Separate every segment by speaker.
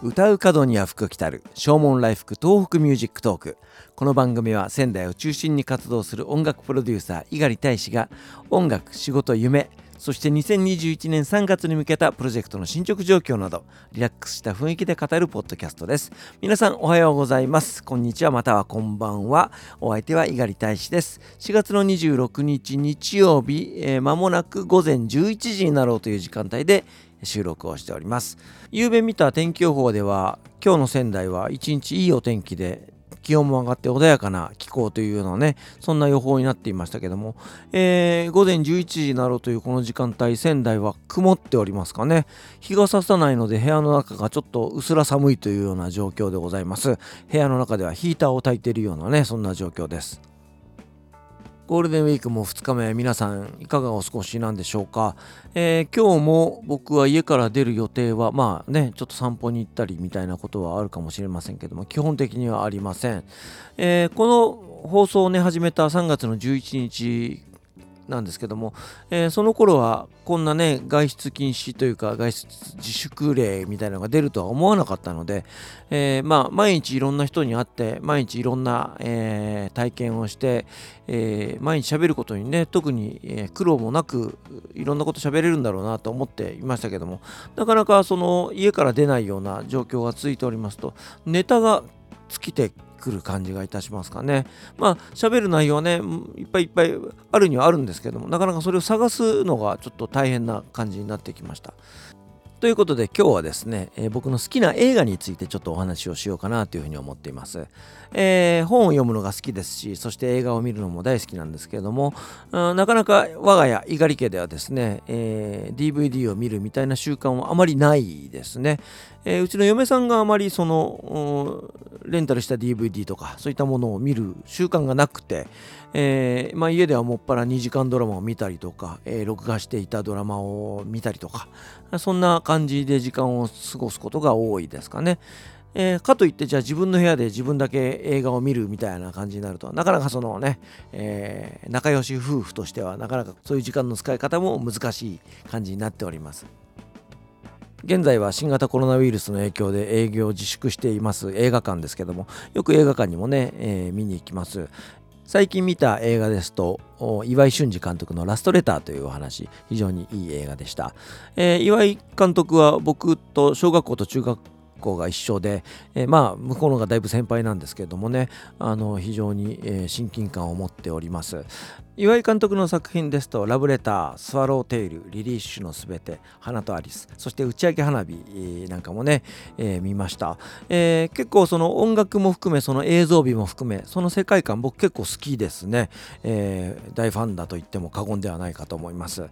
Speaker 1: 歌う門には福来たる。唱門来福東北ミュージックトーク。この番組は仙台を中心に活動する音楽プロデューサー猪狩大使が音楽仕事夢そして2021年3月に向けたプロジェクトの進捗状況などリラックスした雰囲気で語るポッドキャストです。皆さんおはようございます。こんにちはまたはこんばんは。お相手は猪狩大使です。4月の26日日曜日、えー、間もなく午前11時になろうという時間帯で収録をしております。夕べ見た天気予報では今日の仙台は一日いいお天気で気温も上がって穏やかな気候というようなねそんな予報になっていましたけども、えー、午前11時になろうというこの時間帯仙台は曇っておりますかね。日が差さないので部屋の中がちょっとうすら寒いというような状況でございます。部屋の中ではヒーターを焚いているようなねそんな状況です。ゴールデンウィークも2日目皆さんいかがお過ごしなんでしょうか、えー、今日も僕は家から出る予定はまあねちょっと散歩に行ったりみたいなことはあるかもしれませんけども基本的にはありません、えー、この放送をね始めた3月の11日なんですけども、えー、その頃はこんなね外出禁止というか外出自粛令みたいなのが出るとは思わなかったので、えー、まあ毎日いろんな人に会って毎日いろんな、えー、体験をして、え毎日喋ることにね特に、苦労もなくいろんなこと喋れるんだろうなと思っていましたけどもなかなかその家から出ないような状況が続いておりますとネタが尽きてくる感じがいたしますかね。まあ喋る内容はねいっぱいいっぱいあるにはあるんですけどもなかなかそれを探すのがちょっと大変な感じになってきました。ということで今日はですね、えー、僕の好きな映画についてちょっとお話をしようかなというふうに思っています。えー、本を読むのが好きですし、そして映画を見るのも大好きなんですけれども、なかなか我が家、猪狩家ではですね、えー、DVD を見るみたいな習慣はあまりないですね。えー、うちの嫁さんがあまりそのレンタルした DVD とかそういったものを見る習慣がなくて、えーまあ、家ではもっぱら2時間ドラマを見たりとか、えー、録画していたドラマを見たりとかそんな感じで時間を過ごすことが多いですかね。えー、かといってじゃあ自分の部屋で自分だけ映画を見るみたいな感じになるとなかなかそのね、えー、仲良し夫婦としてはなかなかそういう時間の使い方も難しい感じになっております。現在は新型コロナウイルスの影響で営業を自粛しています映画館ですけどもよく映画館にもね、えー、見に行きます最近見た映画ですと岩井俊二監督のラストレターというお話非常にいい映画でした、えー、岩井監督は僕と小学校と中学校が一緒で、えー、まあ向こうのがだいぶ先輩なんですけれどもねあの非常に、えー、親近感を持っております。岩井監督の作品ですと「ラブレター」「スワローテイル」「リリッシュのすべて」「花とアリス」そして打ち上げ花火なんかもね、えー、見ました、えー、結構その音楽も含めその映像美も含めその世界観僕結構好きですね、えー、大ファンだと言っても過言ではないかと思います。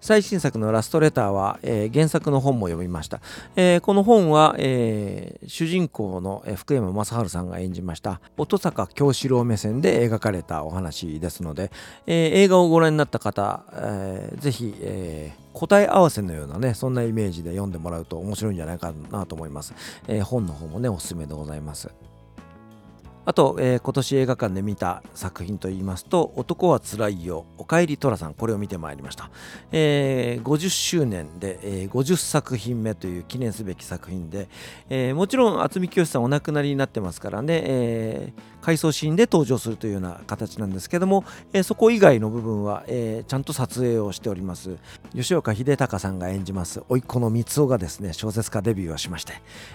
Speaker 1: 最新作の「ラストレターは」え原作の本も読みました、えこの本は、え主人公の福山雅治さんが演じました音坂京志郎目線で描かれたお話ですので、えー、映画をご覧になった方、えー、ぜひ、えー、答え合わせのようなね、そんなイメージで読んでもらうと面白いんじゃないかなと思います。えー、本の方もね、おすすめでございます。あと、えー、今年映画館で見た作品といいますと「男はつらいよおかえり寅さん」これを見てまいりました、えー、50周年で、えー、50作品目という記念すべき作品で、えー、もちろん渥美清さんお亡くなりになってますからね、えー、回想シーンで登場するというような形なんですけども、えー、そこ以外の部分は、えー、ちゃんと撮影をしております。吉岡秀隆さんが演じます甥っ子の三尾がですね小説家デビューをしまして、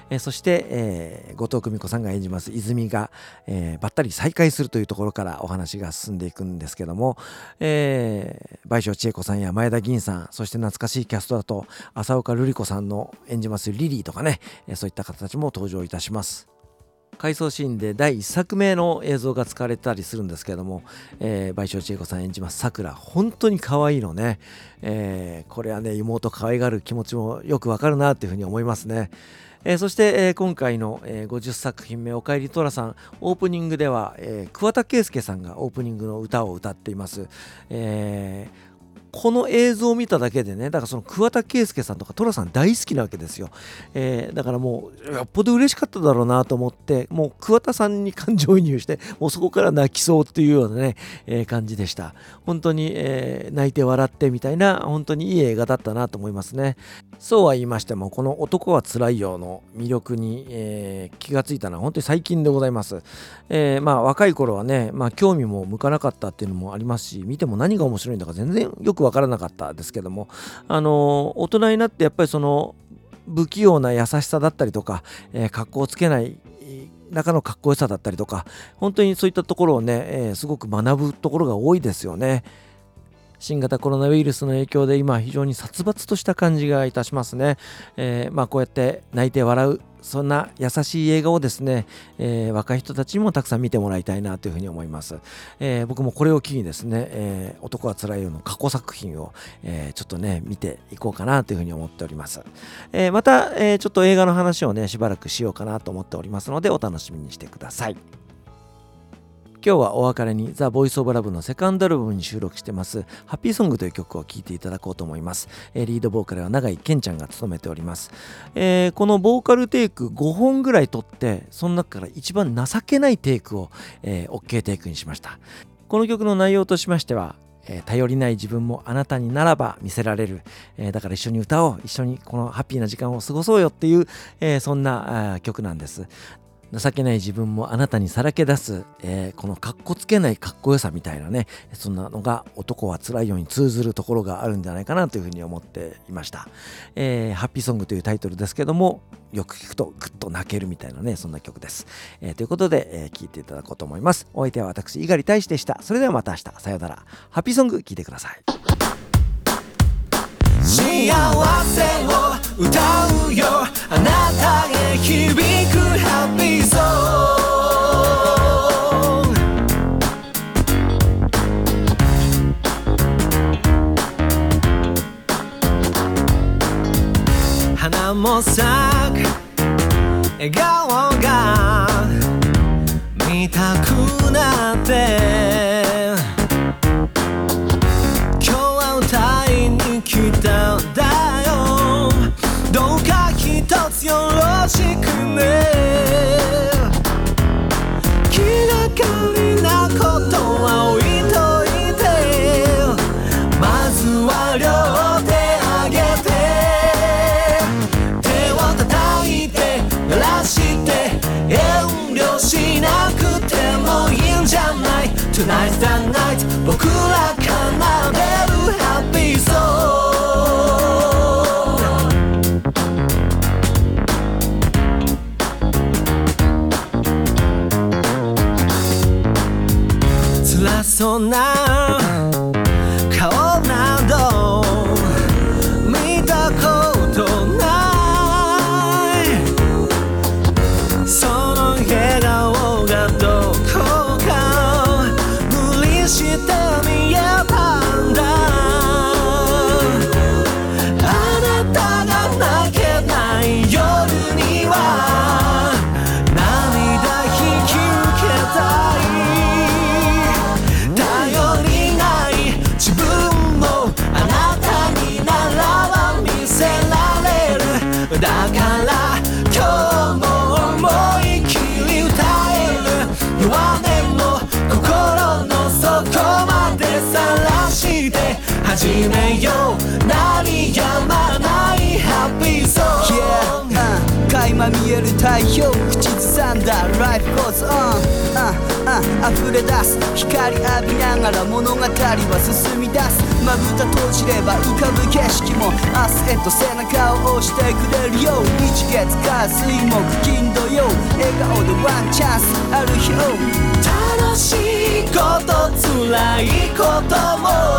Speaker 1: えー、そして、えー、後藤久美子さんが演じます泉がえー、ばったり再会するというところからお話が進んでいくんですけども、えー、倍賞千恵子さんや前田銀さんそして懐かしいキャストだと浅岡瑠璃子さんの演じますリリーとかね、え、そういった方たちも登場いたします。回想シーンで第1作目の映像が使われたりするんですけども、えー、倍賞千恵子さん演じますさくら本当に可愛いのね、えー、これはね妹可愛がる気持ちもよくわかるなっていうふうに思いますね。えー、そして、えー、今回の、えー、50作品目「おかえり寅さん」オープニングでは、えー、桑田佳祐さんがオープニングの歌を歌っています。えーこの映像を見ただけでねだからその桑田佳祐さんとか寅さん大好きなわけですよ、えー、だからもうよっぽど嬉しかっただろうなと思ってもう桑田さんに感情移入してもうそこから泣きそうっていうようなね、えー、感じでした。本当に、えー、泣いて笑ってみたいな本当にいい映画だったなと思いますね。そうは言いましてもこの「男はつらいよ」の魅力に、えー、気がついたのは本当に最近でございます、えー、まあ若い頃はね、まあ、興味も向かなかったっていうのもありますし見ても何が面白いんだか全然よくくわからなかったですけどもあの大人になってやっぱりその不器用な優しさだったりとか、えー、格好をつけない中のかっこよさだったりとか本当にそういったところをね、えー、すごく学ぶところが多いですよね。新型コロナウイルスの影響で今非常に殺伐とした感じがいたしますね。えー、まあこうやって泣いて笑うそんな優しい映画をですね、えー、若い人たちにもたくさん見てもらいたいなというふうに思います。えー、僕もこれを機にですね、えー、男はつらいよの過去作品を、えちょっとね、見ていこうかなというふうに思っております。えまた、えちょっと映画の話をね、しばらくしようかなと思っておりますので、お楽しみにしてください。今日はお別れにザ・ボイス・オブ・ラブのセカンドアルバムに収録してますハッピーソングという曲を聴いていただこうと思います。えー、リードボーカルは永井健ちゃんが務めております。えー、このボーカルテイク5本ぐらい撮ってその中から一番情けないテイクを、えー、OK テイクにしました。この曲の内容としましては、頼りない自分もあなたにならば見せられる、え、だから一緒に歌おう一緒にこのハッピーな時間を過ごそうよっていう、え、そんな曲なんです情けない自分もあなたにさらけ出す、えー、このかっこつけないかっこよさみたいなねそんなのが男は辛いように通ずるところがあるんじゃないかなというふうに思っていました、えー、ハッピーソングというタイトルですけどもよく聞くとグッと泣けるみたいなねそんな曲です、えー、ということで、えー、聴いていただこうと思います。お相手は私猪狩大使でした。それではまた明日。さようなら。ハッピーソング聴いてください。幸せを歌うよ。あなたへ響くハッピーソング花も咲く笑顔が見たくなって今日は歌いに来たんだよどうか一つよろしくね Tonight's でるハッピーソング辛そうな始めよう。鳴りやまないハッピーソン。グ、yeah, 垣間見える太陽。口ずさんだ。Life goes on、uh, uh, 溢れ出す光浴びながら物語は進み出す。まぶた閉じれば浮かぶ景色も明日へと背中を押してくれるよ日月火水木金土曜。笑顔でワンチャンスある日を。楽しいこと辛いことも